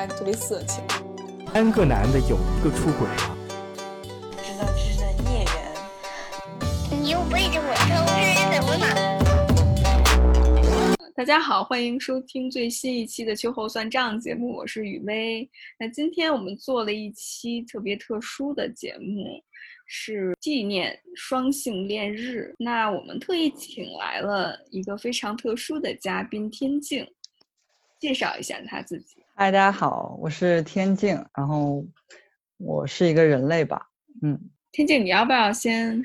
下特别色情。三个男的有一个出轨了。知道这是孽缘。你又背着我偷吃怎么呢？大家好，欢迎收听最新一期的秋后算账节目，我是雨薇。那今天我们做了一期特别特殊的节目，是纪念双性恋日。那我们特意请来了一个非常特殊的嘉宾天静，介绍一下他自己。嗨，大家好，我是天静，然后我是一个人类吧，嗯，天静，你要不要先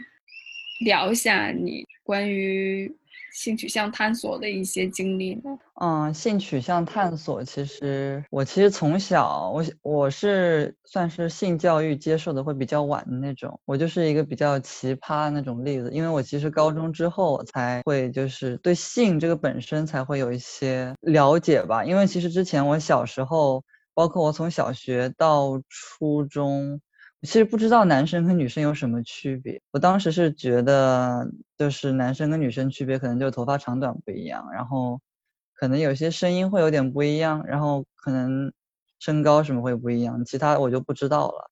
聊一下你关于性取向探索的一些经历呢？嗯，性取向探索，其实我其实从小，我我是算是性教育接受的会比较晚的那种，我就是一个比较奇葩那种例子，因为我其实高中之后我才会就是对性这个本身才会有一些了解吧，因为其实之前我小时候，包括我从小学到初中。其实不知道男生和女生有什么区别。我当时是觉得，就是男生跟女生区别可能就头发长短不一样，然后可能有些声音会有点不一样，然后可能身高什么会不一样，其他我就不知道了。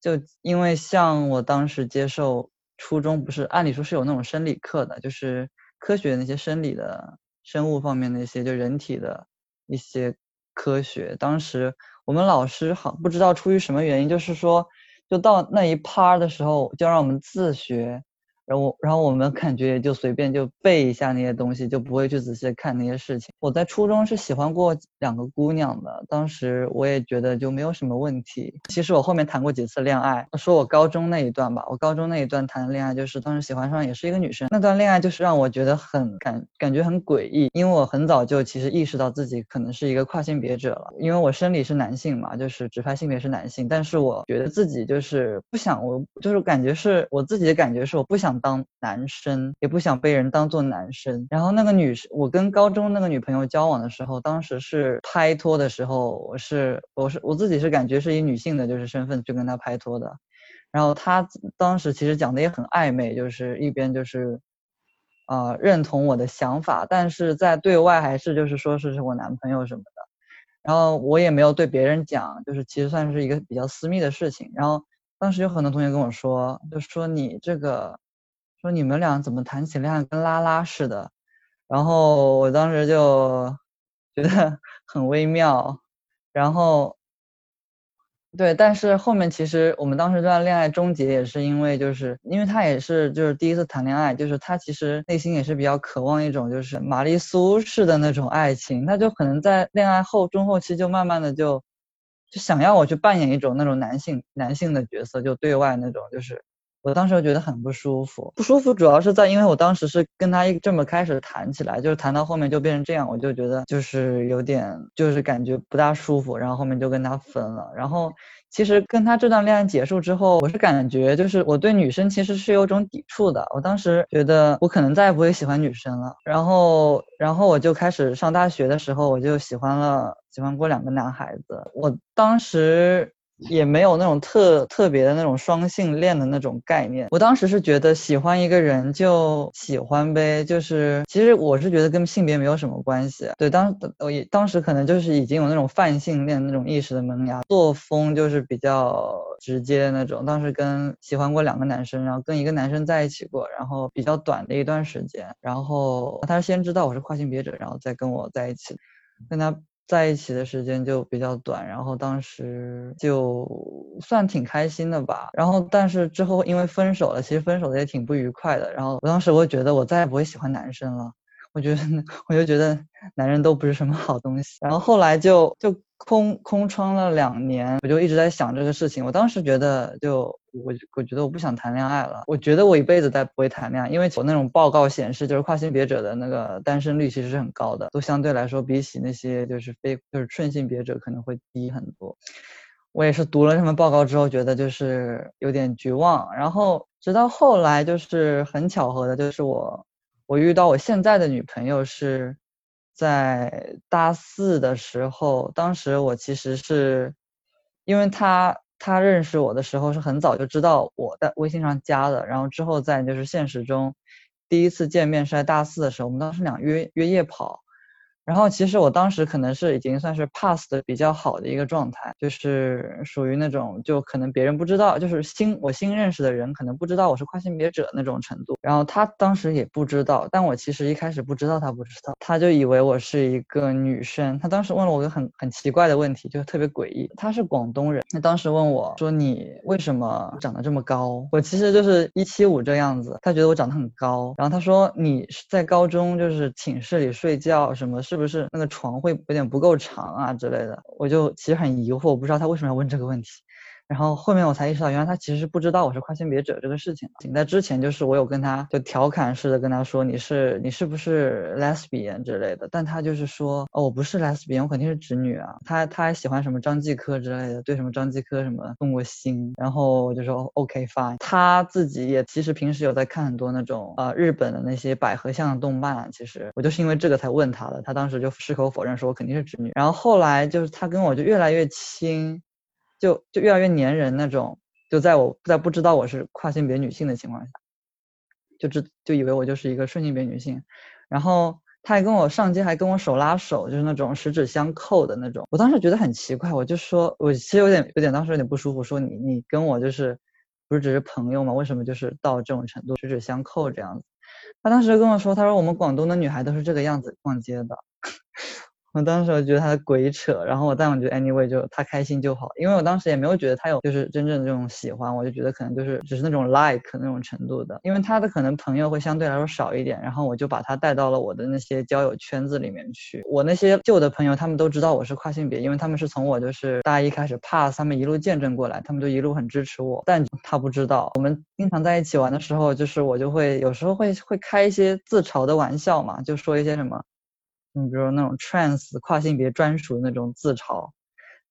就因为像我当时接受初中，不是按理说是有那种生理课的，就是科学那些生理的生物方面那些，就人体的一些科学。当时我们老师好不知道出于什么原因，就是说。就到那一趴的时候，就让我们自学。然后，然后我们感觉也就随便就背一下那些东西，就不会去仔细看那些事情。我在初中是喜欢过两个姑娘的，当时我也觉得就没有什么问题。其实我后面谈过几次恋爱，说我高中那一段吧，我高中那一段谈的恋爱就是当时喜欢上也是一个女生，那段恋爱就是让我觉得很感感觉很诡异，因为我很早就其实意识到自己可能是一个跨性别者了，因为我生理是男性嘛，就是直拍性别是男性，但是我觉得自己就是不想，我就是感觉是我自己的感觉是我不想。当男生也不想被人当做男生，然后那个女生，我跟高中那个女朋友交往的时候，当时是拍拖的时候，我是我是我自己是感觉是以女性的就是身份去跟她拍拖的，然后她当时其实讲的也很暧昧，就是一边就是，呃认同我的想法，但是在对外还是就是说是是我男朋友什么的，然后我也没有对别人讲，就是其实算是一个比较私密的事情，然后当时有很多同学跟我说，就说你这个。说你们俩怎么谈起恋爱跟拉拉似的，然后我当时就觉得很微妙，然后对，但是后面其实我们当时这段恋爱终结也是因为，就是因为他也是就是第一次谈恋爱，就是他其实内心也是比较渴望一种就是玛丽苏式的那种爱情，他就可能在恋爱后中后期就慢慢的就就想要我去扮演一种那种男性男性的角色，就对外那种就是。我当时就觉得很不舒服，不舒服主要是在，因为我当时是跟他一这么开始谈起来，就是谈到后面就变成这样，我就觉得就是有点，就是感觉不大舒服，然后后面就跟他分了。然后其实跟他这段恋爱结束之后，我是感觉就是我对女生其实是有种抵触的。我当时觉得我可能再也不会喜欢女生了。然后，然后我就开始上大学的时候，我就喜欢了，喜欢过两个男孩子。我当时。也没有那种特特别的那种双性恋的那种概念。我当时是觉得喜欢一个人就喜欢呗，就是其实我是觉得跟性别没有什么关系。对，当我也当时可能就是已经有那种泛性恋那种意识的萌芽，作风就是比较直接那种。当时跟喜欢过两个男生，然后跟一个男生在一起过，然后比较短的一段时间，然后他先知道我是跨性别者，然后再跟我在一起，跟他。在一起的时间就比较短，然后当时就算挺开心的吧。然后但是之后因为分手了，其实分手的也挺不愉快的。然后我当时我觉得我再也不会喜欢男生了，我觉得 我就觉得男人都不是什么好东西。然后后来就就。空空窗了两年，我就一直在想这个事情。我当时觉得，就我我觉得我不想谈恋爱了。我觉得我一辈子再不会谈恋爱，因为我那种报告显示，就是跨性别者的那个单身率其实是很高的，都相对来说比起那些就是非就是顺性别者可能会低很多。我也是读了他们报告之后，觉得就是有点绝望。然后直到后来，就是很巧合的，就是我我遇到我现在的女朋友是。在大四的时候，当时我其实是，因为他他认识我的时候是很早就知道我在微信上加的，然后之后在就是现实中第一次见面是在大四的时候，我们当时俩约约夜跑，然后其实我当时可能是已经算是 pass 的比较好的一个状态，就是属于那种就可能别人不知道，就是新我新认识的人可能不知道我是跨性别者那种程度。然后他当时也不知道，但我其实一开始不知道他不知道，他就以为我是一个女生。他当时问了我个很很奇怪的问题，就特别诡异。他是广东人，他当时问我说：“你为什么长得这么高？”我其实就是一七五这样子，他觉得我长得很高。然后他说：“你在高中就是寝室里睡觉什么？是就是那个床会有点不够长啊之类的？”我就其实很疑惑，我不知道他为什么要问这个问题。然后后面我才意识到，原来他其实不知道我是跨性别者这个事情。在之前，就是我有跟他就调侃似的跟他说：“你是你是不是 lesbian 之类的？”但他就是说：“哦，我不是 lesbian，我肯定是直女啊。”他他还喜欢什么张继科之类的，对什么张继科什么动过心。然后我就说：“OK fine。”他自己也其实平时有在看很多那种呃日本的那些百合向的动漫。其实我就是因为这个才问他的，他当时就矢口否认说：“我肯定是直女。”然后后来就是他跟我就越来越亲。就就越来越粘人那种，就在我在不知道我是跨性别女性的情况下，就知就以为我就是一个顺性别女性，然后他还跟我上街，还跟我手拉手，就是那种十指相扣的那种。我当时觉得很奇怪，我就说，我其实有点有点当时有点不舒服，说你你跟我就是不是只是朋友吗？为什么就是到这种程度十指相扣这样子？他当时跟我说，他说我们广东的女孩都是这个样子逛街的。我当时我觉得他的鬼扯，然后我但我觉得 anyway 就他开心就好，因为我当时也没有觉得他有就是真正的这种喜欢，我就觉得可能就是只是那种 like 那种程度的，因为他的可能朋友会相对来说少一点，然后我就把他带到了我的那些交友圈子里面去。我那些旧的朋友他们都知道我是跨性别，因为他们是从我就是大一开始 pass 他们一路见证过来，他们就一路很支持我，但他不知道，我们经常在一起玩的时候，就是我就会有时候会会开一些自嘲的玩笑嘛，就说一些什么。你比如那种 trans 跨性别专属的那种自嘲，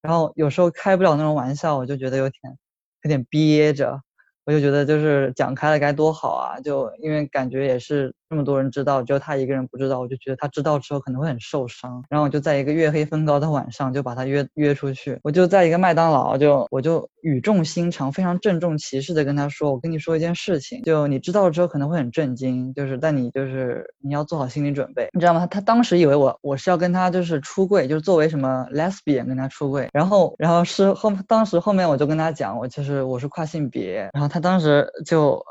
然后有时候开不了那种玩笑，我就觉得有点有点憋着。我就觉得就是讲开了该多好啊！就因为感觉也是这么多人知道，只有他一个人不知道，我就觉得他知道之后可能会很受伤。然后我就在一个月黑风高的晚上就把他约约出去，我就在一个麦当劳，就我就语重心长、非常郑重其事的跟他说：“我跟你说一件事情，就你知道了之后可能会很震惊，就是但你就是你要做好心理准备，你知道吗？”他当时以为我我是要跟他就是出柜，就是作为什么 lesbian 跟他出柜，然后然后是后当时后面我就跟他讲，我其实我是跨性别，然后他。当时就。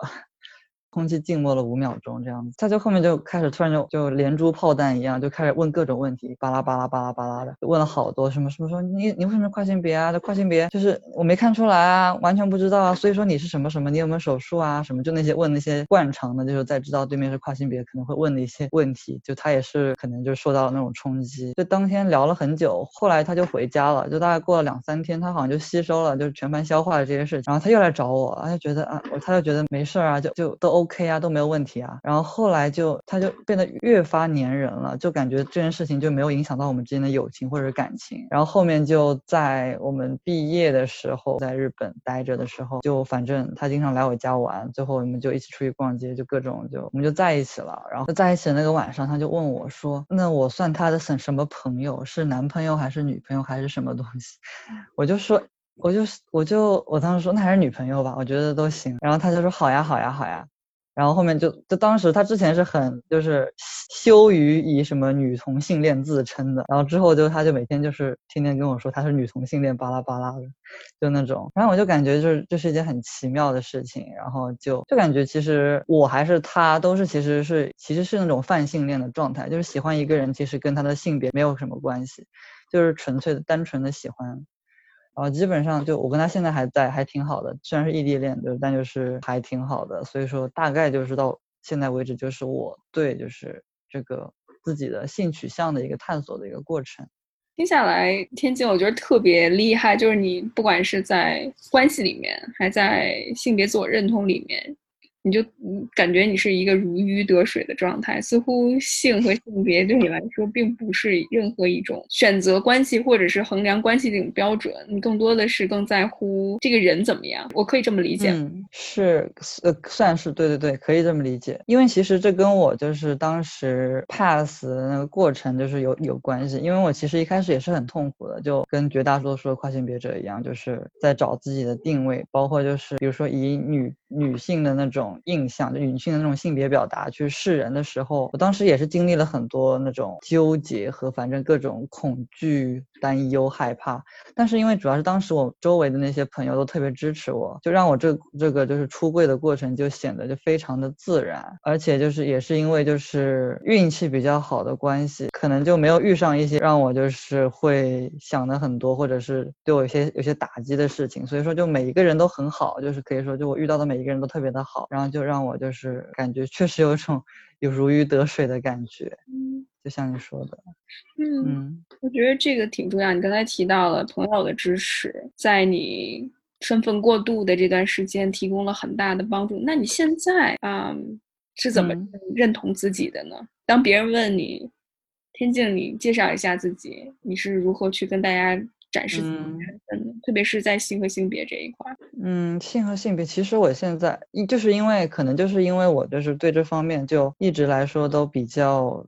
空气静默了五秒钟，这样子，他就后面就开始突然就就连珠炮弹一样，就开始问各种问题，巴拉巴拉巴拉巴拉的，问了好多，什么什么说你你为什么跨性别啊？这跨性别就是我没看出来啊，完全不知道啊，所以说你是什么什么？你有没有手术啊？什么就那些问那些惯常的，就是在知道对面是跨性别可能会问的一些问题，就他也是可能就受到了那种冲击。就当天聊了很久，后来他就回家了，就大概过了两三天，他好像就吸收了，就是全盘消化了这些事情，然后他又来找我，他就觉得啊，他就觉得没事啊，就就都 OK OK 啊，都没有问。题啊，然后后来就他就变得越发粘人了，就感觉这件事情就没有影响到我们之间的友情或者感情。然后后面就在我们毕业的时候，在日本待着的时候，就反正他经常来我家玩，最后我们就一起出去逛街，就各种就我们就在一起了。然后在一起的那个晚上，他就问我说：“那我算他的什什么朋友？是男朋友还是女朋友还是什么东西？”我就说，我就我就我当时说那还是女朋友吧，我觉得都行。然后他就说：“好呀，好呀，好呀。”然后后面就就当时他之前是很就是羞于以什么女同性恋自称的，然后之后就他就每天就是天天跟我说他是女同性恋巴拉巴拉的，就那种，然后我就感觉就是这是一件很奇妙的事情，然后就就感觉其实我还是他都是其实是其实是那种泛性恋的状态，就是喜欢一个人其实跟他的性别没有什么关系，就是纯粹的单纯的喜欢。然后基本上就我跟他现在还在，还挺好的。虽然是异地恋，就但就是还挺好的。所以说大概就是到现在为止，就是我对就是这个自己的性取向的一个探索的一个过程。听下来，天津我觉得特别厉害，就是你不管是在关系里面，还在性别自我认同里面。你就感觉你是一个如鱼得水的状态，似乎性和性别对你来说并不是任何一种选择关系或者是衡量关系的一种标准，你更多的是更在乎这个人怎么样。我可以这么理解，嗯，是，呃，算是对对对，可以这么理解。因为其实这跟我就是当时 pass 的那个过程就是有有关系，因为我其实一开始也是很痛苦的，就跟绝大多数的跨性别者一样，就是在找自己的定位，包括就是比如说以女女性的那种。种印象，就女性的那种性别表达去示人的时候，我当时也是经历了很多那种纠结和反正各种恐惧、担忧、害怕。但是因为主要是当时我周围的那些朋友都特别支持我，就让我这这个就是出柜的过程就显得就非常的自然，而且就是也是因为就是运气比较好的关系，可能就没有遇上一些让我就是会想的很多，或者是对我有些有些打击的事情。所以说就每一个人都很好，就是可以说就我遇到的每一个人都特别的好，后就让我就是感觉确实有一种有如鱼得水的感觉。嗯就像你说的，嗯，嗯我觉得这个挺重要。你刚才提到了朋友的支持，在你身份过渡的这段时间提供了很大的帮助。那你现在啊、嗯是怎么嗯认同自己的呢？当别人问你，天静，你介绍一下自己，你是如何去跟大家展示自己的嗯身份的？特别是在性和性别这一块儿。嗯，性和性别，其实我现在一就是因为可能就是因为我就是对这方面就一直来说都比较，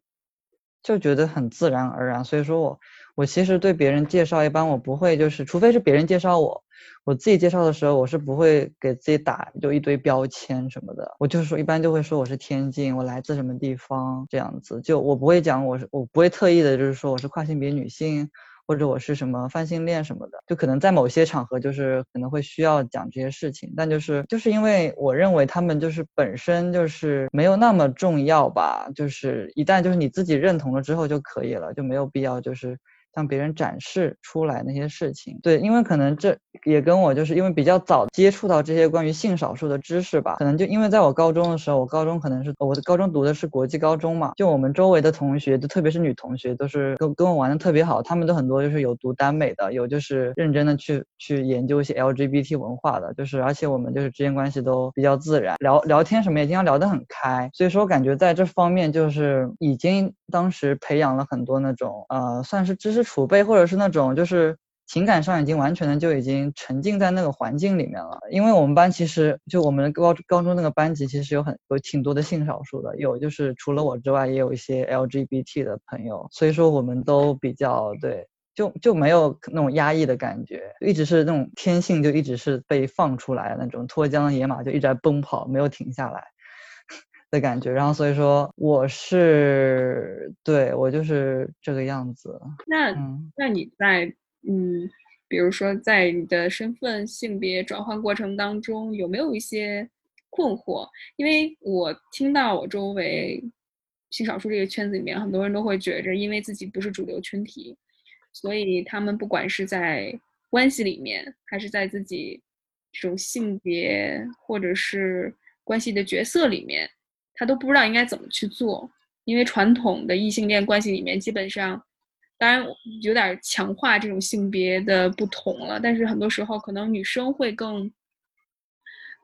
就觉得很自然而然，所以说我我其实对别人介绍一般我不会就是，除非是别人介绍我，我自己介绍的时候我是不会给自己打就一堆标签什么的，我就是说一般就会说我是天津，我来自什么地方这样子，就我不会讲我是我不会特意的就是说我是跨性别女性。或者我是什么泛性恋什么的，就可能在某些场合就是可能会需要讲这些事情，但就是就是因为我认为他们就是本身就是没有那么重要吧，就是一旦就是你自己认同了之后就可以了，就没有必要就是向别人展示出来那些事情。对，因为可能这也跟我就是因为比较早接触到这些关于性少数的知识吧，可能就因为在我高中的时候，我高中可能是我的高中读的是国际高中嘛，就我们周围的同学，就特别是女同学，都是跟跟我玩的特别好，他们都很多就是有读耽美的，有就是认真的去去研究一些 LGBT 文化的，就是而且我们就是之间关系都比较自然，聊聊天什么也经常聊得很开，所以说我感觉在这方面就是已经当时培养了很多那种呃算是知识储备，或者是那种就是。情感上已经完全的就已经沉浸在那个环境里面了，因为我们班其实就我们高高中那个班级其实有很有挺多的性少数的，有就是除了我之外也有一些 LGBT 的朋友，所以说我们都比较对，就就没有那种压抑的感觉，一直是那种天性就一直是被放出来那种脱缰的野马就一直在奔跑，没有停下来。的感觉，然后所以说我是对我就是这个样子，那、嗯那你在嗯，比如说在你的身份性别转换过程当中，有没有一些困惑？因为我听到我周围性少数这个圈子里面，很多人都会觉着，因为自己不是主流群体，所以他们不管是在关系里面，还是在自己这种性别或者是关系的角色里面，他都不知道应该怎么去做。因为传统的异性恋关系里面，基本上，当然有点强化这种性别的不同了，但是很多时候可能女生会更，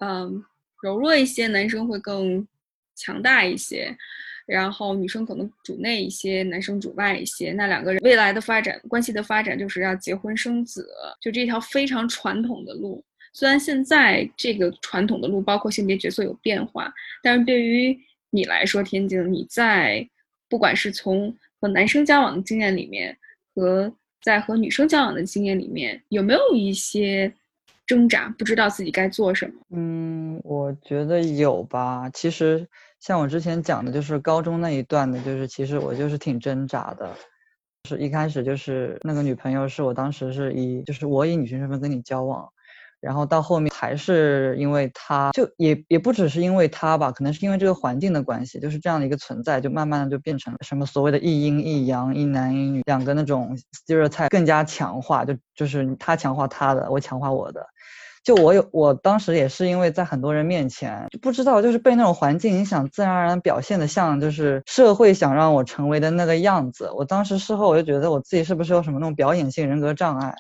嗯，柔弱一些，男生会更强大一些，然后女生可能主内一些，男生主外一些。那两个人未来的发展关系的发展就是要结婚生子，就这条非常传统的路。虽然现在这个传统的路包括性别角色有变化，但是对于你来说，天津，你在不管是从和男生交往的经验里面，和在和女生交往的经验里面，有没有一些挣扎，不知道自己该做什么？嗯，我觉得有吧。其实像我之前讲的，就是高中那一段的，就是其实我就是挺挣扎的。是一开始就是那个女朋友是我当时是以就是我以女性身份跟你交往，然后到后面还是因为他，就也也不只是因为他吧，可能是因为这个环境的关系，就是这样的一个存在，就慢慢的就变成了什么所谓的一阴一阳、一男一女两个那种 stereotype 更加强化，就就是他强化他的，我强化我的。就我有，我当时也是因为在很多人面前就不知道，就是被那种环境影响，自然而然表现的像就是社会想让我成为的那个样子。我当时事后我就觉得我自己是不是有什么那种表演性人格障碍，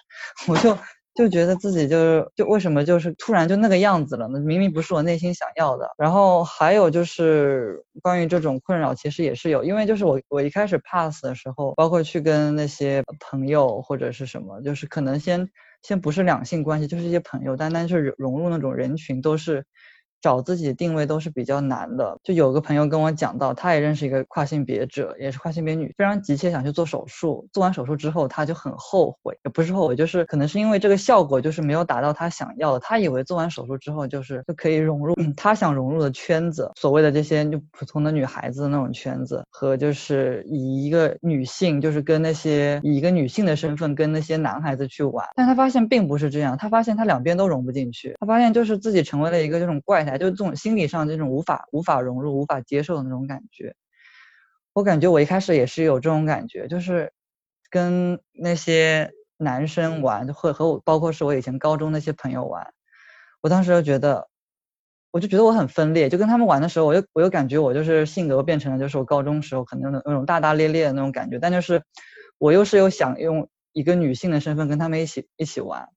我就就觉得自己就是就为什么就是突然就那个样子了呢？明明不是我内心想要的。然后还有就是关于这种困扰，其实也是有，因为就是我我一开始 pass 的时候，包括去跟那些朋友或者是什么，就是可能先。先不是两性关系，就是一些朋友，单单是融入那种人群，都是找自己定位都是比较难的。就有个朋友跟我讲到，他也认识一个跨性别者，也是跨性别女，非常急切想去做手术。做完手术之后，他就很后悔，也不是后悔，就是可能是因为这个效果就是没有达到他想要的。他以为做完手术之后就是就可以融入他想融入的圈子，所谓的这些就普通的女孩子的那种圈子，和就是以一个女性就是跟那些以一个女性的身份跟那些男孩子去玩。但他发现并不是这样，他发现他两边都融不进去，他发现就是自己成为了一个这种怪胎。就这种心理上这种无法无法融入、无法接受的那种感觉。我感觉我一开始也是有这种感觉，就是跟那些男生玩，会和我，包括是我以前高中那些朋友玩，我当时就觉得，我就觉得我很分裂。就跟他们玩的时候，我又我又感觉我就是性格变成了就是我高中时候可能那种大大咧咧的那种感觉，但就是我又是有想用一个女性的身份跟他们一起一起玩，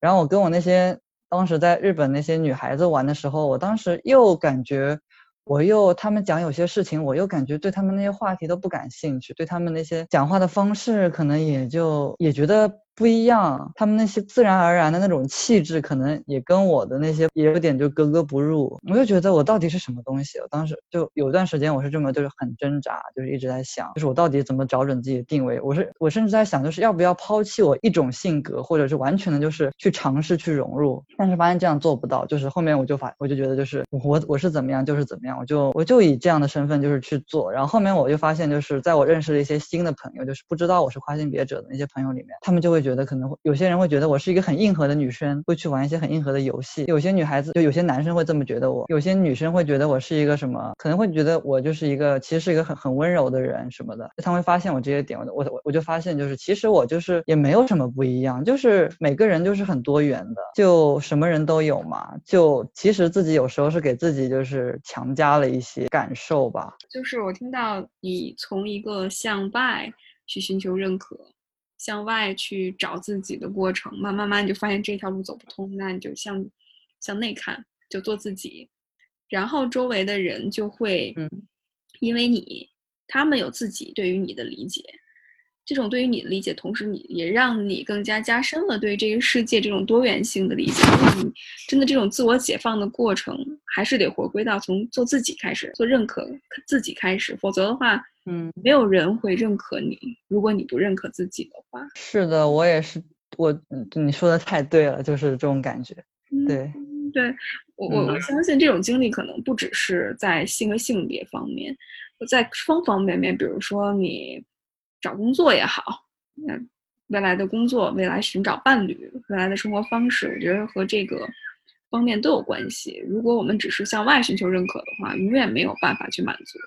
然后我跟我那些。当时在日本那些女孩子玩的时候，我当时又感觉，我又他们讲有些事情，我又感觉对他们那些话题都不感兴趣，对他们那些讲话的方式，可能也就也觉得。不一样，他们那些自然而然的那种气质，可能也跟我的那些也有点就格格不入。我就觉得我到底是什么东西？我当时就有段时间我是这么就是很挣扎，就是一直在想，就是我到底怎么找准自己的定位？我是我甚至在想，就是要不要抛弃我一种性格，或者是完全的就是去尝试去融入？但是发现这样做不到，就是后面我就发我就觉得就是我我是怎么样就是怎么样，我就我就以这样的身份就是去做。然后后面我就发现，就是在我认识了一些新的朋友，就是不知道我是跨性别者的那些朋友里面，他们就会觉觉得可能会有些人会觉得我是一个很硬核的女生，会去玩一些很硬核的游戏。有些女孩子就有些男生会这么觉得我，有些女生会觉得我是一个什么，可能会觉得我就是一个其实是一个很很温柔的人什么的。他会发现我这些点，我我我就发现就是其实我就是也没有什么不一样，就是每个人就是很多元的，就什么人都有嘛。就其实自己有时候是给自己就是强加了一些感受吧。就是我听到你从一个向外去寻求认可。向外去找自己的过程，慢慢慢你就发现这条路走不通，那你就向向内看，就做自己，然后周围的人就会，嗯，因为你他们有自己对于你的理解，这种对于你的理解，同时你也让你更加加深了对这个世界这种多元性的理解。你真的这种自我解放的过程，还是得回归到从做自己开始，做认可自己开始，否则的话。嗯，没有人会认可你，如果你不认可自己的话。是的，我也是，我你说的太对了，就是这种感觉。对，对我我我相信这种经历可能不只是在性和性别方面，在方方面面，比如说你找工作也好，那未来的工作、未来寻找伴侣、未来的生活方式，我觉得和这个方面都有关系。如果我们只是向外寻求认可的话，永远没有办法去满足。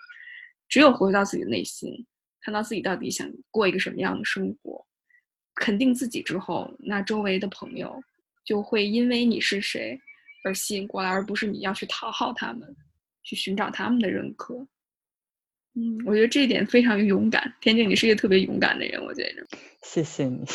只有回到自己的内心，看到自己到底想过一个什么样的生活，肯定自己之后，那周围的朋友就会因为你是谁而吸引过来，而不是你要去讨好他们，去寻找他们的认可。嗯，我觉得这一点非常勇敢。天津，你是一个特别勇敢的人，我觉得。谢谢你。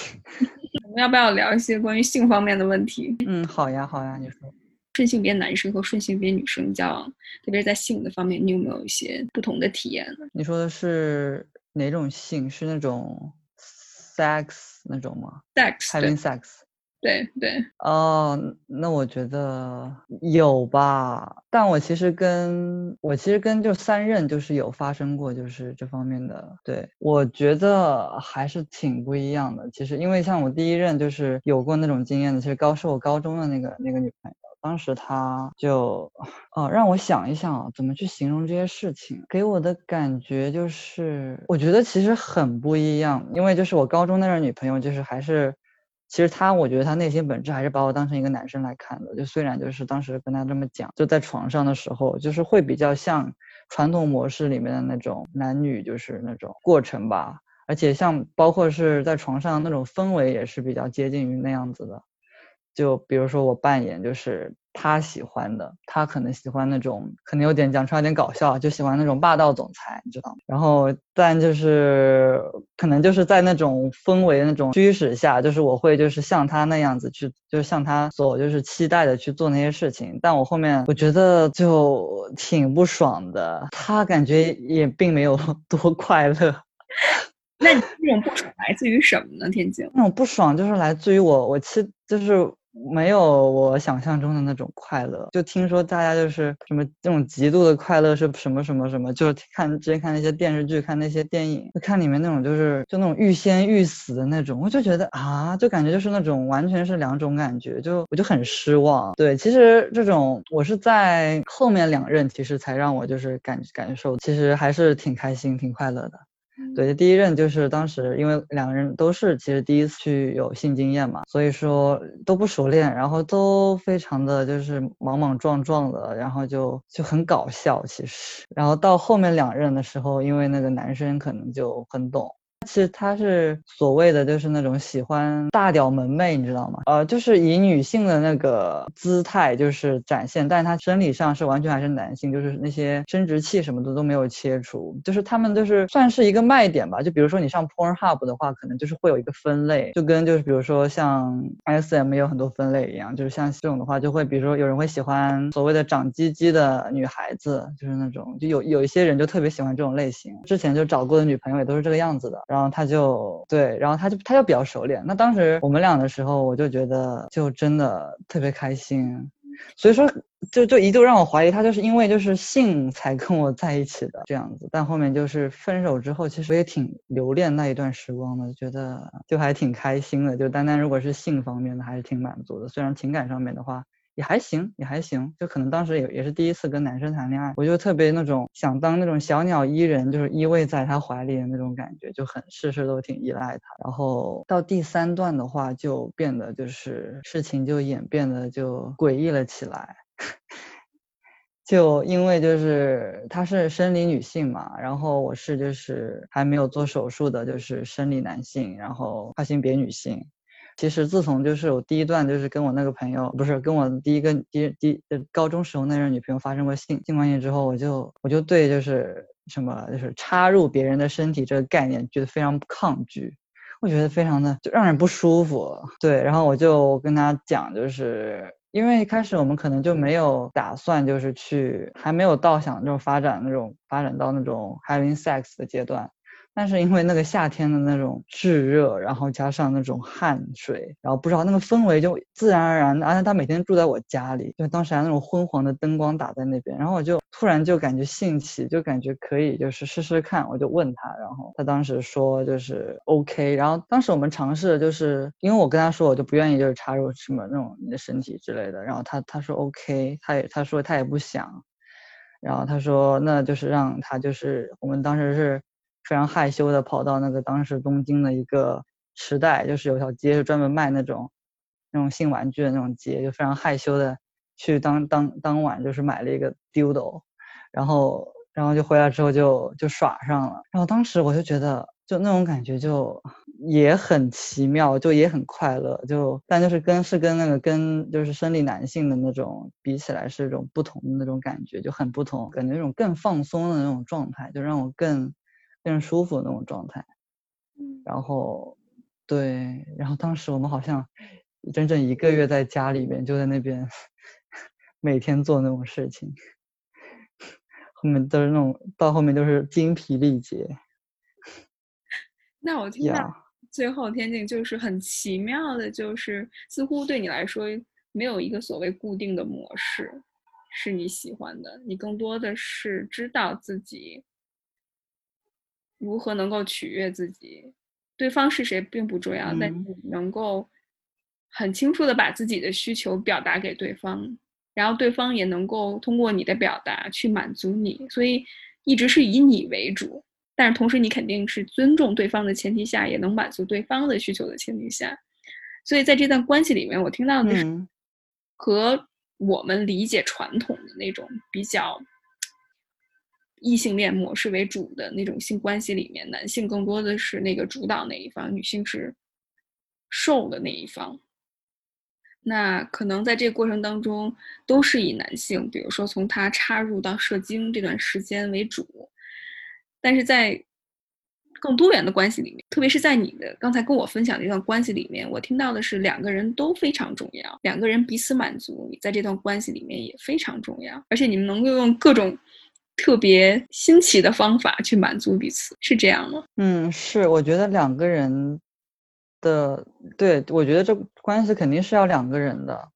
我们要不要聊一些关于性方面的问题？嗯，好呀，好呀，你说。顺性别男生和顺性别女生交往，特别是在性的方面，你有没有一些不同的体验呢？你说的是哪种性？是那种 sex 那种吗？sex，having sex。对对。哦，那我觉得有吧。但我其实跟我其实跟就三任就是有发生过，就是这方面的。对，我觉得还是挺不一样的。其实，因为像我第一任就是有过那种经验的，其实高是我高中的那个那个女朋友。当时他就，哦，让我想一想怎么去形容这些事情。给我的感觉就是，我觉得其实很不一样。因为就是我高中那任女朋友，就是还是，其实他，我觉得他内心本质还是把我当成一个男生来看的。就虽然就是当时跟他这么讲，就在床上的时候，就是会比较像传统模式里面的那种男女，就是那种过程吧。而且像包括是在床上那种氛围，也是比较接近于那样子的。就比如说我扮演就是他喜欢的，他可能喜欢那种，可能有点讲出来有点搞笑，就喜欢那种霸道总裁，你知道吗？然后但就是可能就是在那种氛围那种驱使下，就是我会就是像他那样子去，就是像他所就是期待的去做那些事情。但我后面我觉得就挺不爽的，他感觉也并没有 多快乐。那你这种不爽来自于什么呢？天津？那种不爽就是来自于我，我期就是。没有我想象中的那种快乐。就听说大家就是什么这种极度的快乐是什么什么什么，就是看之前看那些电视剧，看那些电影，就看里面那种就是就那种欲仙欲死的那种，我就觉得啊，就感觉就是那种完全是两种感觉，就我就很失望。对，其实这种我是在后面两任其实才让我就是感感受，其实还是挺开心、挺快乐的。对，第一任就是当时因为两个人都是其实第一次去有性经验嘛，所以说都不熟练，然后都非常的就是莽莽撞撞的，然后就就很搞笑其实。然后到后面两任的时候，因为那个男生可能就很懂。其实他是所谓的就是那种喜欢大屌萌妹，你知道吗？呃，就是以女性的那个姿态就是展现，但是他生理上是完全还是男性，就是那些生殖器什么的都没有切除，就是他们就是算是一个卖点吧。就比如说你上 Pornhub 的话，可能就是会有一个分类，就跟就是比如说像 SM 有很多分类一样，就是像这种的话，就会比如说有人会喜欢所谓的长鸡鸡的女孩子，就是那种就有有一些人就特别喜欢这种类型，之前就找过的女朋友也都是这个样子的。然然后他就对，然后他就他就比较熟练。那当时我们俩的时候，我就觉得就真的特别开心，所以说就就一度让我怀疑他就是因为就是性才跟我在一起的这样子。但后面就是分手之后，其实我也挺留恋那一段时光的，觉得就还挺开心的。就单单如果是性方面的，还是挺满足的。虽然情感上面的话。也还行，也还行，就可能当时也也是第一次跟男生谈恋爱，我就特别那种想当那种小鸟依人，就是依偎在他怀里的那种感觉，就很事事都挺依赖他。然后到第三段的话，就变得就是事情就演变得就诡异了起来，就因为就是她是生理女性嘛，然后我是就是还没有做手术的，就是生理男性，然后跨性别女性。其实自从就是我第一段就是跟我那个朋友，不是跟我第一个第第高中时候那任女朋友发生过性性关系之后，我就我就对就是什么就是插入别人的身体这个概念觉得非常抗拒，我觉得非常的就让人不舒服。对，然后我就跟他讲，就是因为一开始我们可能就没有打算就是去还没有到想那种发展那种发展到那种 having sex 的阶段。但是因为那个夏天的那种炙热，然后加上那种汗水，然后不知道那个氛围就自然而然的，而且他每天住在我家里，就当时还那种昏黄的灯光打在那边，然后我就突然就感觉兴起，就感觉可以就是试试看，我就问他，然后他当时说就是 OK，然后当时我们尝试的就是因为我跟他说我就不愿意就是插入什么那种你的身体之类的，然后他他说 OK，他也他说他也不想，然后他说那就是让他就是我们当时是。非常害羞的跑到那个当时东京的一个时代，就是有条街是专门卖那种那种性玩具的那种街，就非常害羞的去当当当晚就是买了一个 dildo，然后然后就回来之后就就耍上了，然后当时我就觉得就那种感觉就也很奇妙，就也很快乐，就但就是跟是跟那个跟就是生理男性的那种比起来是一种不同的那种感觉，就很不同，感觉那种更放松的那种状态，就让我更。更舒服的那种状态，然后，对，然后当时我们好像整整一个月在家里面，就在那边 每天做那种事情，后面都是那种到后面都是精疲力竭。那我听到最后，天境就是很奇妙的，就是似乎对你来说没有一个所谓固定的模式是你喜欢的，你更多的是知道自己。如何能够取悦自己？对方是谁并不重要，但你能够很清楚的把自己的需求表达给对方，然后对方也能够通过你的表达去满足你。所以一直是以你为主，但是同时你肯定是尊重对方的前提下，也能满足对方的需求的前提下。所以在这段关系里面，我听到的是和我们理解传统的那种比较。异性恋模式为主的那种性关系里面，男性更多的是那个主导那一方，女性是受的那一方。那可能在这个过程当中，都是以男性，比如说从他插入到射精这段时间为主。但是在更多元的关系里面，特别是在你的刚才跟我分享的一段关系里面，我听到的是两个人都非常重要，两个人彼此满足，你在这段关系里面也非常重要，而且你们能够用各种。特别新奇的方法去满足彼此，是这样吗？嗯，是。我觉得两个人的，对我觉得这关系肯定是要两个人的，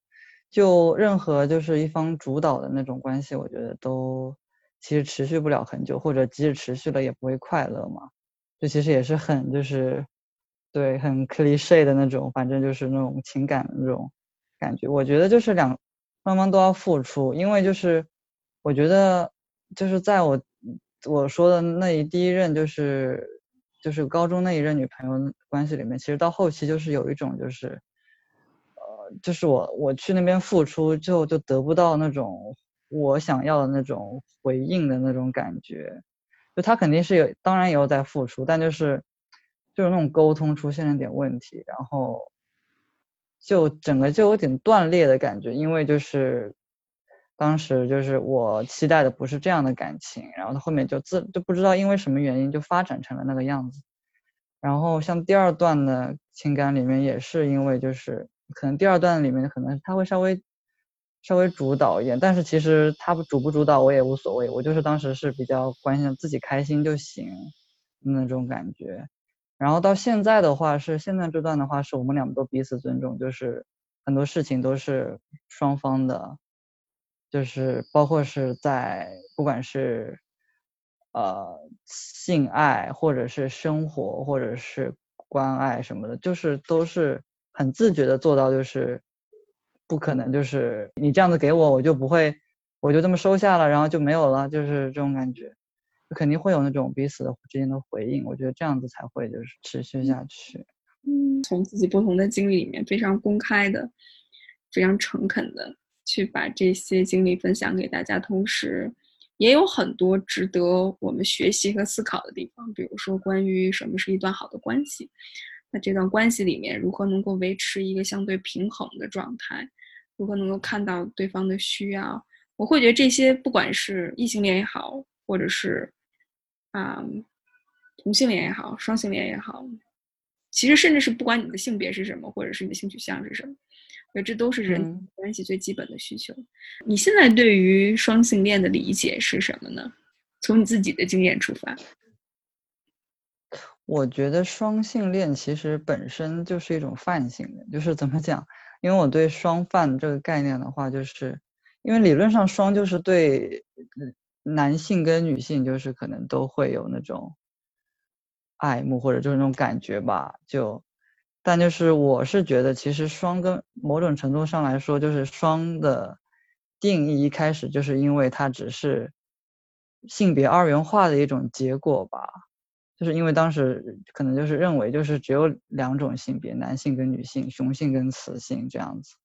就任何就是一方主导的那种关系，我觉得都其实持续不了很久，或者即使持续了也不会快乐嘛。这其实也是很就是对很 cliche 的那种，反正就是那种情感的那种感觉。我觉得就是两双方都要付出，因为就是我觉得就是在我我说的那一第一任就是就是高中那一任女朋友关系里面，其实到后期就是有一种就是呃就是我我去那边付出之后就得不到那种我想要的那种回应的那种感觉。就他肯定是有，当然也有在付出，但就是就是那种沟通出现了点问题，然后就整个就有点断裂的感觉，因为就是当时就是我期待的不是这样的感情，然后他后面就自就不知道因为什么原因就发展成了那个样子，然后像第二段的情感里面也是因为就是可能第二段里面可能他会稍微。稍微主导一点，但是其实他不主不主导我也无所谓，我就是当时是比较关心自己开心就行那种感觉。然后到现在的话是现在这段的话是我们两个都彼此尊重，就是很多事情都是双方的，就是包括是在不管是呃性爱或者是生活或者是关爱什么的，就是都是很自觉的做到就是。不可能，就是你这样子给我，我就不会，我就这么收下了，然后就没有了，就是这种感觉，肯定会有那种彼此的之间的回应，我觉得这样子才会就是持续下去。嗯，从自己不同的经历里面，非常公开的、非常诚恳的去把这些经历分享给大家，同时也有很多值得我们学习和思考的地方，比如说关于什么是一段好的关系，那这段关系里面如何能够维持一个相对平衡的状态。如何能够看到对方的需要？我会觉得这些，不管是异性恋也好，或者是啊同性恋也好，双性恋也好，其实甚至是不管你的性别是什么，或者是你的性取向是什么，这都是人关系最基本的需求。你现在对于双性恋的理解是什么呢？从你自己的经验出发，我觉得双性恋其实本身就是一种泛性的，就是怎么讲？因为我对双泛这个概念的话，就是因为理论上双就是对男性跟女性就是可能都会有那种爱慕或者就是那种感觉吧，就但就是我是觉得其实双跟某种程度上来说，就是双的定义一开始就是因为它只是性别二元化的一种结果吧。就是因为当时可能就是认为就是只有两种性别，男性跟女性，雄性跟雌性这样子。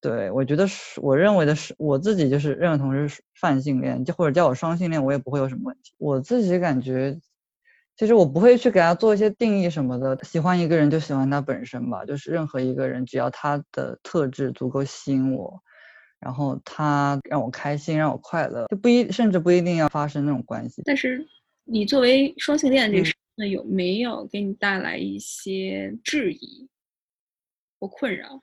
对我觉得是，我认为的是我自己就是认同是泛性恋，就或者叫我双性恋，我也不会有什么问题。我自己感觉，其实我不会去给他做一些定义什么的。喜欢一个人就喜欢他本身吧，就是任何一个人，只要他的特质足够吸引我，然后他让我开心，让我快乐，就不一甚至不一定要发生那种关系。但是。你作为双性恋这个，那有没有给你带来一些质疑或困扰？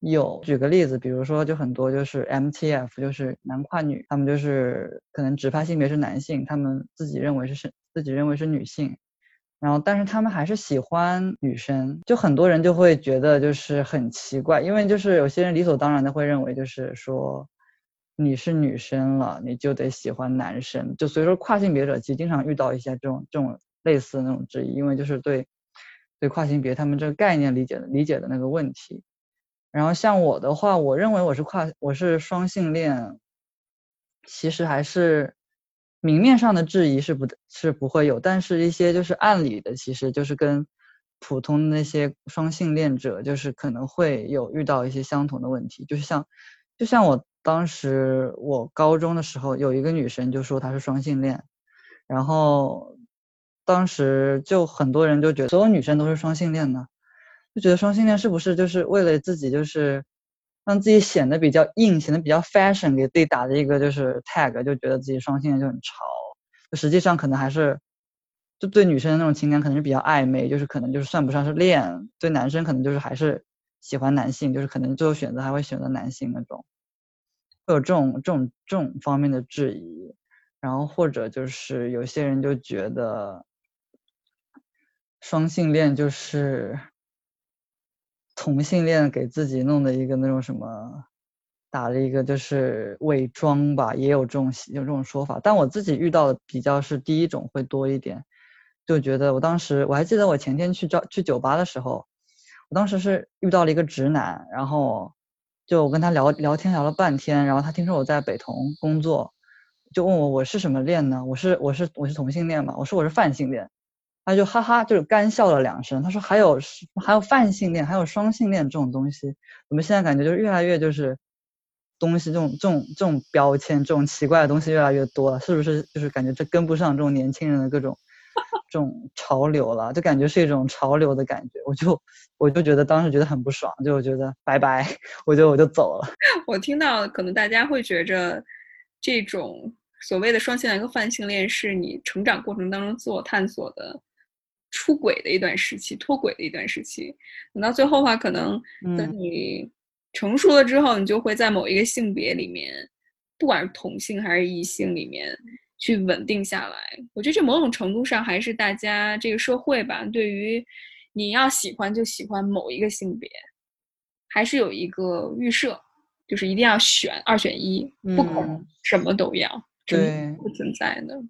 有，举个例子，比如说，就很多就是 MTF，就是男跨女，他们就是可能直发性别是男性，他们自己认为是是自己认为是女性，然后但是他们还是喜欢女生，就很多人就会觉得就是很奇怪，因为就是有些人理所当然的会认为就是说。你是女生了，你就得喜欢男生，就所以说跨性别者其实经常遇到一些这种这种类似的那种质疑，因为就是对对跨性别他们这个概念理解的理解的那个问题。然后像我的话，我认为我是跨我是双性恋，其实还是明面上的质疑是不是不会有，但是一些就是暗里的，其实就是跟普通那些双性恋者就是可能会有遇到一些相同的问题，就是像就像我。当时我高中的时候，有一个女生就说她是双性恋，然后当时就很多人就觉得所有女生都是双性恋的，就觉得双性恋是不是就是为了自己就是让自己显得比较硬，显得比较 fashion，给自己打的一个就是 tag，就觉得自己双性恋就很潮。实际上可能还是就对女生的那种情感可能是比较暧昧，就是可能就是算不上是恋。对男生可能就是还是喜欢男性，就是可能最后选择还会选择男性那种。会有这种这种这种方面的质疑，然后或者就是有些人就觉得双性恋就是同性恋给自己弄的一个那种什么，打了一个就是伪装吧，也有这种有这种说法。但我自己遇到的比较是第一种会多一点，就觉得我当时我还记得我前天去招去酒吧的时候，我当时是遇到了一个直男，然后就我跟他聊聊天聊了半天，然后他听说我在北同工作，就问我我是什么恋呢？我是我是我是同性恋嘛？我说我是泛性恋。他就哈哈，就是干笑了两声。他说：“还有还有泛性恋，还有双性恋这种东西，我们现在感觉就是越来越就是东西这种这种这种标签，这种奇怪的东西越来越多了，是不是？就是感觉这跟不上这种年轻人的各种这种潮流了，就感觉是一种潮流的感觉。我就我就觉得当时觉得很不爽，就我觉得拜拜，我就我就走了。我听到可能大家会觉着这种所谓的双性恋和泛性恋是你成长过程当中自我探索的。出轨的一段时期，脱轨的一段时期，等到最后的话，可能等你成熟了之后，你就会在某一个性别里面，不管是同性还是异性里面去稳定下来。我觉得这某种程度上还是大家这个社会吧，对于你要喜欢就喜欢某一个性别，还是有一个预设，就是一定要选二选一，不可能什么都要，对，不存在的。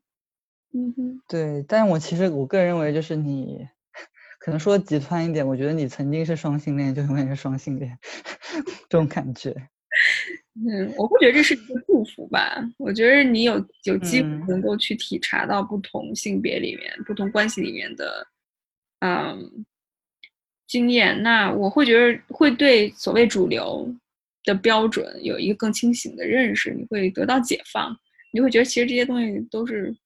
嗯哼，对，但我其实我个人认为，就是你可能说极端一点，我觉得你曾经是双性恋，就永远是双性恋，这种感觉。嗯，我会觉得这是一个祝福吧。我觉得你有有机会能够去体察到不同性别里面、不同关系里面的，嗯，经验。那我会觉得会对所谓主流的标准有一个更清醒的认识，你会得到解放，你会觉得其实这些东西都是。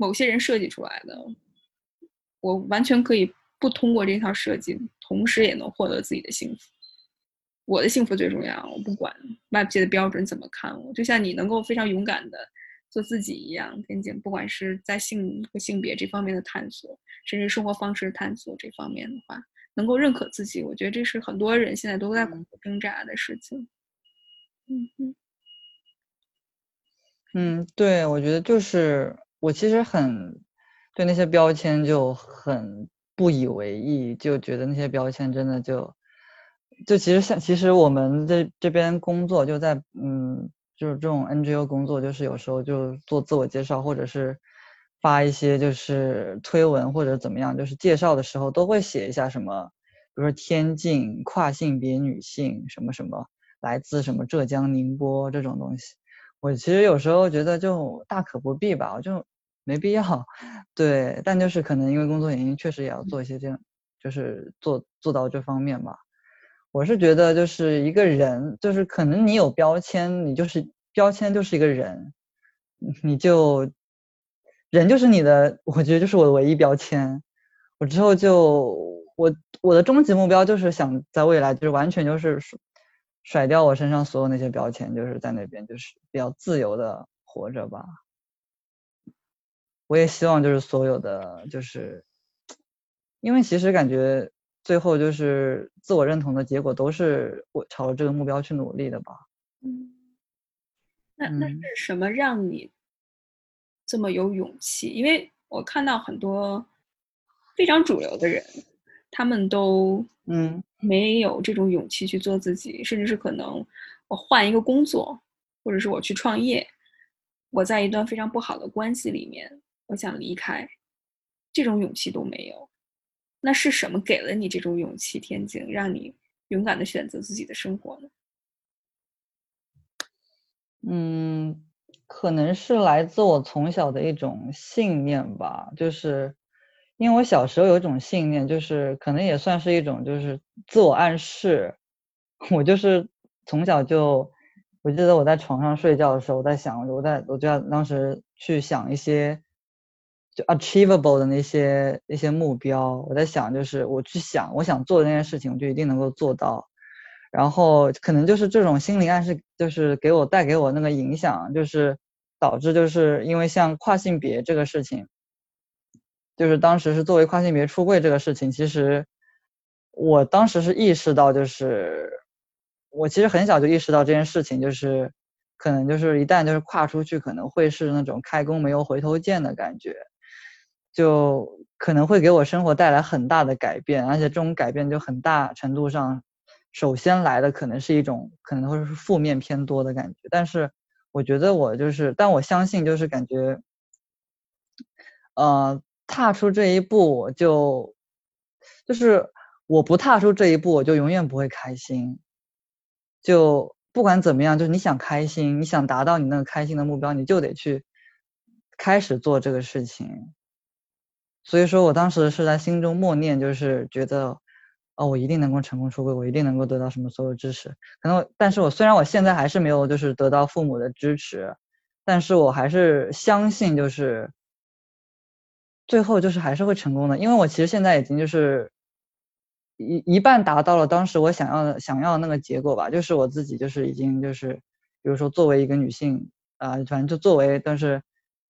某些人设计出来的，我完全可以不通过这套设计，同时也能获得自己的幸福。我的幸福最重要，我不管外界的标准怎么看我。就像你能够非常勇敢的做自己一样，天津，不管是在性和性别这方面的探索，甚至生活方式探索这方面的话，能够认可自己，我觉得这是很多人现在都在苦挣扎的事情。嗯嗯嗯，对，我觉得就是。我其实很对那些标签就很不以为意，就觉得那些标签真的就就其实像其实我们这这边工作就在嗯就是这种 NGO 工作，就是有时候就做自我介绍或者是发一些就是推文或者怎么样，就是介绍的时候都会写一下什么，比如说天津跨性别女性什么什么，来自什么浙江宁波这种东西。我其实有时候觉得就大可不必吧，我就没必要。对，但就是可能因为工作原因，确实也要做一些这样，就是做做到这方面吧。我是觉得就是一个人，就是可能你有标签，你就是标签就是一个人，你就人就是你的，我觉得就是我的唯一标签。我之后就我我的终极目标就是想在未来就是完全就是。甩掉我身上所有那些标签，就是在那边就是比较自由的活着吧。我也希望就是所有的就是，因为其实感觉最后就是自我认同的结果都是我朝着这个目标去努力的吧。嗯，那那是什么让你这么有勇气？因为我看到很多非常主流的人。他们都嗯没有这种勇气去做自己，甚至是可能我换一个工作，或者是我去创业，我在一段非常不好的关系里面，我想离开，这种勇气都没有。那是什么给了你这种勇气？天津让你勇敢的选择自己的生活呢？嗯，可能是来自我从小的一种信念吧，就是。因为我小时候有一种信念，就是可能也算是一种就是自我暗示。我就是从小就，我记得我在床上睡觉的时候，我在想，我在我就要当时去想一些 achievable 的那些一些目标。我在想，就是我去想我想做的那件事情，我就一定能够做到。然后可能就是这种心理暗示，就是给我带给我那个影响，就是导致就是因为像跨性别这个事情。就是当时是作为跨性别出柜这个事情，其实我当时是意识到，就是我其实很小就意识到这件事情，就是可能就是一旦就是跨出去，可能会是那种开弓没有回头箭的感觉。就可能会给我生活带来很大的改变，而且这种改变就很大程度上，首先来的可能是一种可能会是负面偏多的感觉。但是我觉得我就是，但我相信就是感觉，呃，踏出这一步我就就是我不踏出这一步，我就永远不会开心。就不管怎么样，就是你想开心，你想达到你那个开心的目标，你就得去开始做这个事情。所以说我当时是在心中默念，就是觉得，哦，我一定能够成功出柜，我一定能够得到什么所有支持。可能，但是我虽然我现在还是没有就是得到父母的支持，但是我还是相信，就是最后就是还是会成功的，因为我其实现在已经就是一一半达到了当时我想要的想要的那个结果吧，就是我自己就是已经就是，比如说作为一个女性啊，反正就作为，但是。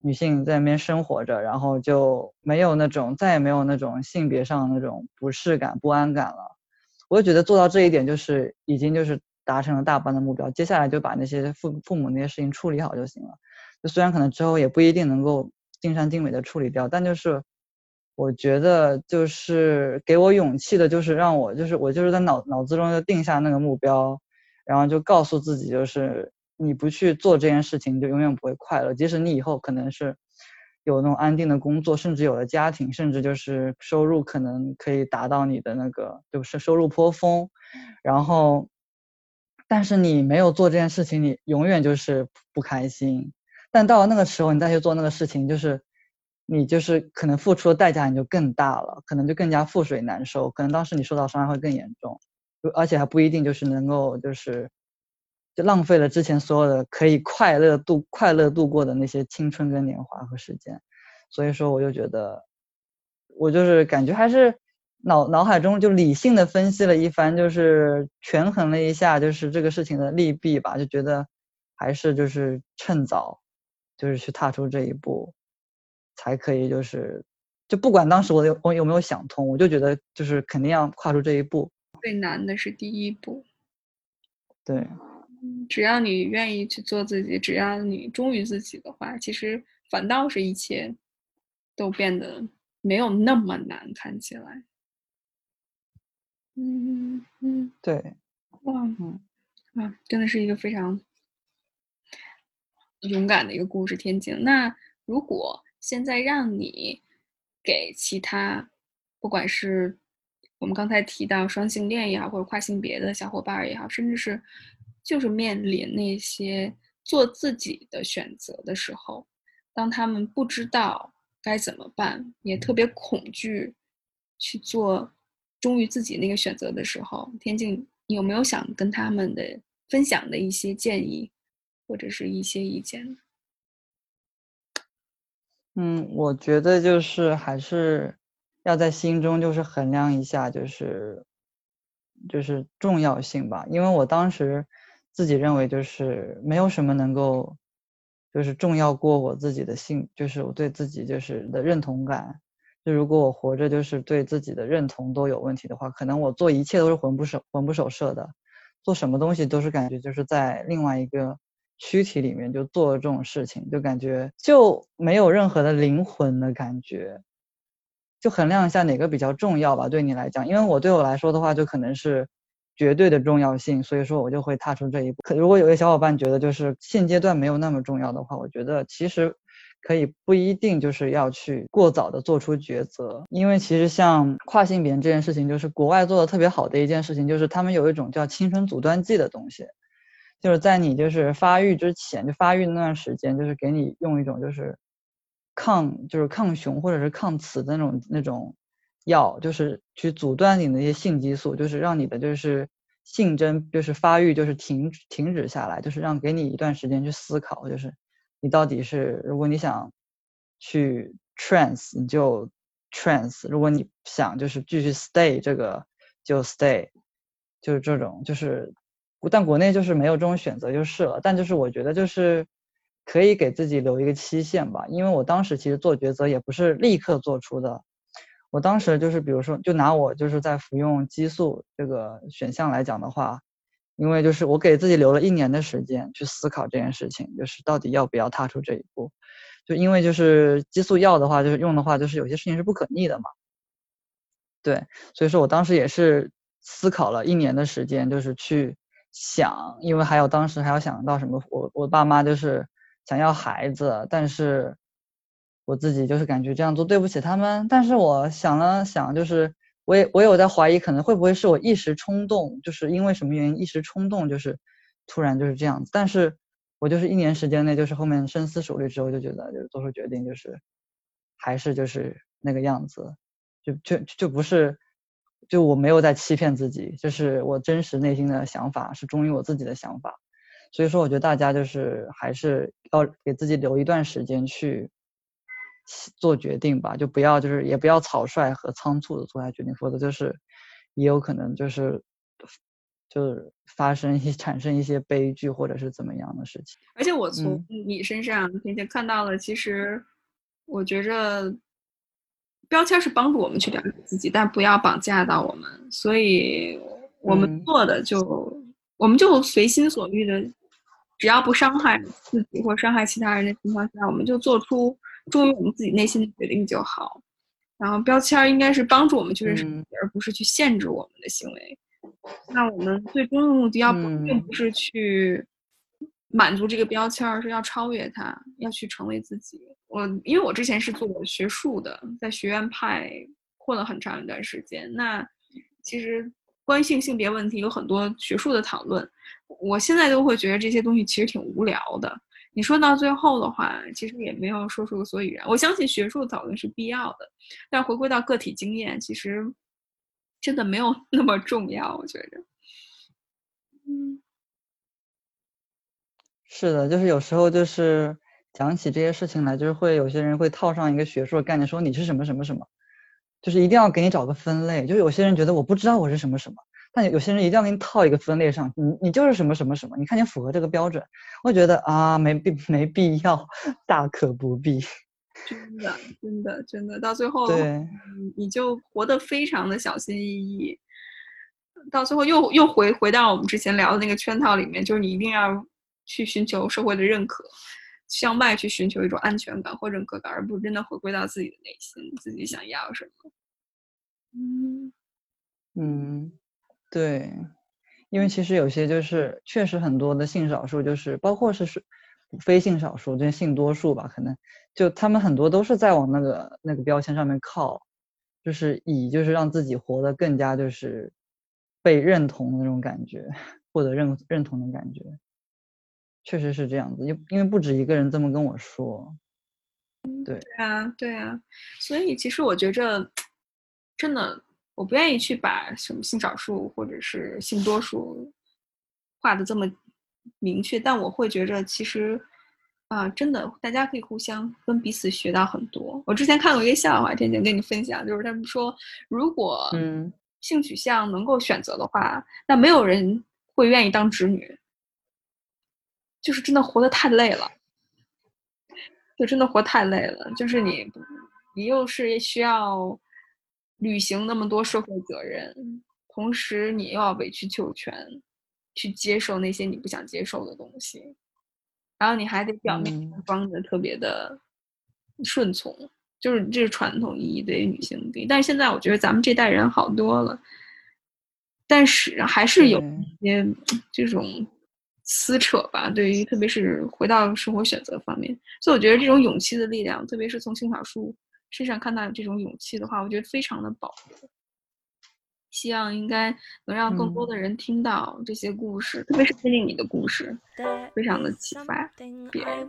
女性在那边生活着，然后就没有那种再也没有那种性别上那种不适感、不安感了。我就觉得做到这一点，就是已经就是达成了大半的目标。接下来就把那些父父母那些事情处理好就行了。就虽然可能之后也不一定能够尽善尽美的处理掉，但就是我觉得就是给我勇气的，就是让我就是我就是在脑脑子中就定下那个目标，然后就告诉自己就是。你不去做这件事情，就永远不会快乐。即使你以后可能是有那种安定的工作，甚至有了家庭，甚至就是收入可能可以达到你的那个，就是收入颇丰。然后，但是你没有做这件事情，你永远就是不开心。但到了那个时候，你再去做那个事情，就是你就是可能付出的代价你就更大了，可能就更加覆水难收。可能当时你受到伤害会更严重，而且还不一定就是能够就是。就浪费了之前所有的可以快乐度快乐度过的那些青春跟年华和时间，所以说我就觉得，我就是感觉还是脑脑海中就理性的分析了一番，就是权衡了一下，就是这个事情的利弊吧，就觉得还是就是趁早，就是去踏出这一步，才可以就是就不管当时我有我有没有想通，我就觉得就是肯定要跨出这一步。最难的是第一步。对。只要你愿意去做自己，只要你忠于自己的话，其实反倒是一切都变得没有那么难看起来。嗯嗯，对，哇，嗯啊，真的是一个非常勇敢的一个故事，天津。那如果现在让你给其他，不管是我们刚才提到双性恋也好，或者跨性别的小伙伴也好，甚至是。就是面临那些做自己的选择的时候，当他们不知道该怎么办，也特别恐惧去做忠于自己那个选择的时候，天静，你有没有想跟他们的分享的一些建议，或者是一些意见？嗯，我觉得就是还是要在心中就是衡量一下，就是就是重要性吧，因为我当时。自己认为就是没有什么能够，就是重要过我自己的性，就是我对自己就是的认同感。就如果我活着就是对自己的认同都有问题的话，可能我做一切都是魂不守魂不守舍的，做什么东西都是感觉就是在另外一个躯体里面就做这种事情，就感觉就没有任何的灵魂的感觉。就衡量一下哪个比较重要吧，对你来讲，因为我对我来说的话，就可能是。绝对的重要性，所以说我就会踏出这一步。可如果有些小伙伴觉得就是现阶段没有那么重要的话，我觉得其实可以不一定就是要去过早的做出抉择，因为其实像跨性别这件事情，就是国外做的特别好的一件事情，就是他们有一种叫青春阻断剂的东西，就是在你就是发育之前，就发育那段时间，就是给你用一种就是抗就是抗雄或者是抗雌的那种那种。药就是去阻断你那些性激素，就是让你的就是性征就是发育就是停停止下来，就是让给你一段时间去思考，就是你到底是如果你想去 trans 你就 trans，如果你想就是继续 stay 这个就 stay，就是这种就是，但国内就是没有这种选择就是了，但就是我觉得就是可以给自己留一个期限吧，因为我当时其实做抉择也不是立刻做出的。我当时就是，比如说，就拿我就是在服用激素这个选项来讲的话，因为就是我给自己留了一年的时间去思考这件事情，就是到底要不要踏出这一步。就因为就是激素药的话，就是用的话，就是有些事情是不可逆的嘛。对，所以说我当时也是思考了一年的时间，就是去想，因为还有当时还要想到什么，我我爸妈就是想要孩子，但是我自己就是感觉这样做对不起他们。但是我想了想，就是我也我有在怀疑，可能会不会是我一时冲动，就是因为什么原因一时冲动，就是突然就是这样子。但是我就是一年时间内，就是后面深思熟虑之后，就觉得就是做出决定，就是还是就是那个样子。就就就不是，就我没有在欺骗自己，就是我真实内心的想法是忠于我自己的想法，所以说我觉得大家就是还是要给自己留一段时间去做决定吧，就不要就是也不要草率和仓促的做下决定，否则就是也有可能就是就是发生一 产生一些悲剧或者是怎么样的事情。而且我从你身上并且看到了，其实我觉着。标签是帮助我们去了解自己，但不要绑架到我们。所以，我们做的就，我们就随心所欲的，只要不伤害自己或伤害其他人的情况下，我们就做出忠于我们自己内心的决定就好。然后，标签应该是帮助我们去认识自己，而不是去限制我们的行为。那我们最终的目的要并不是去满足这个标签，而是要超越它，要去成为自己。我因为我之前是做学术的，在学院派混了很长一段时间。那其实关性性别问题有很多学术的讨论，我现在都会觉得这些东西其实挺无聊的。你说到最后的话，其实也没有说出个所以然。我相信学术讨论是必要的，但回归到个体经验，其实真的没有 那么重要。我觉着，嗯，是的，就是有时候就是。讲起这些事情来，就是会有些人会套上一个学术的概念，说你是什么什么什么，就是一定要给你找个分类。就有些人觉得我不知道我是什么什么，但有些人一定要给你套一个分类上，你你就是什么什么什么。你看你符合这个标准，我觉得啊，没必没必要，大可不必。真的，真的，真的，到最后，对，你就活得非常的小心翼翼，到最后又又回回到我们之前聊的那个圈套里面，就是你一定要去寻求社会的认可。向外去寻求一种安全感或认可感，而不是真的回归到自己的内心，自己想要什么。嗯嗯，对，因为其实有些就是确实很多的性少数，就是包括是是非性少数，就是性多数吧，可能就他们很多都是在往那个那个标签上面靠，就是以就是让自己活得更加就是被认同的那种感觉，获得认认同的感觉。确实是这样子，因因为不止一个人这么跟我说，对。对啊，对啊，所以其实我觉着，真的，我不愿意去把什么性少数或者是性多数画的这么明确，但我会觉着，其实啊，真的，大家可以互相跟彼此学到很多。我之前看过一个笑话，天天跟你分享，就是他们说，如果嗯性取向能够选择的话，那没有人会愿意当直女。就是真的活得太累了，就真的活太累了。就是你，你又是需要履行那么多社会责任，同时你又要委曲求全，去接受那些你不想接受的东西，然后你还得表面装着特别的顺从，就是这是传统意义对于女性的。但是现在我觉得咱们这代人好多了，但是还是有一些这种。撕扯吧，对于特别是回到生活选择方面，所以我觉得这种勇气的力量，特别是从性少数身上看到有这种勇气的话，我觉得非常的宝贵。希望应该能让更多的人听到这些故事，特别是听听你的故事，非常的启发别人。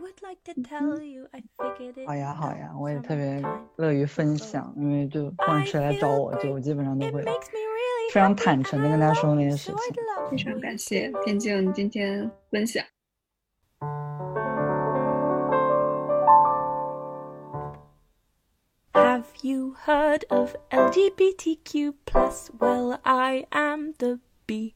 好呀，好呀，我也特别乐于分享，因为就不管谁来找我，就我基本上都会。非常坦诚的跟大家说那些事情，非常感谢天静今天分享。You heard of LGBTQ plus? Well, I am the B.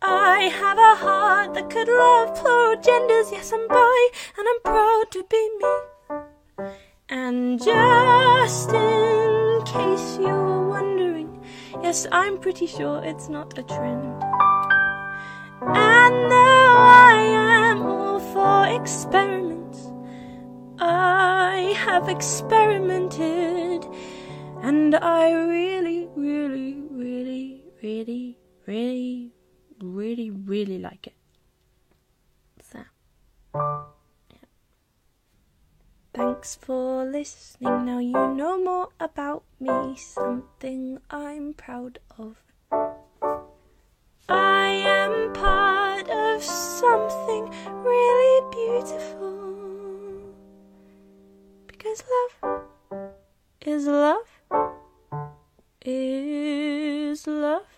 I have a heart that could love plural genders. Yes, I'm bi, and I'm proud to be me. And just in case you're wondering. Yes, I'm pretty sure it's not a trend. And though I am all for experiments, I have experimented, and I really, really, really, really, really, really, really like it. So, yeah. Thanks for listening. Now you know more about me, something I'm proud of. I am part of something really beautiful. Because love is love is love.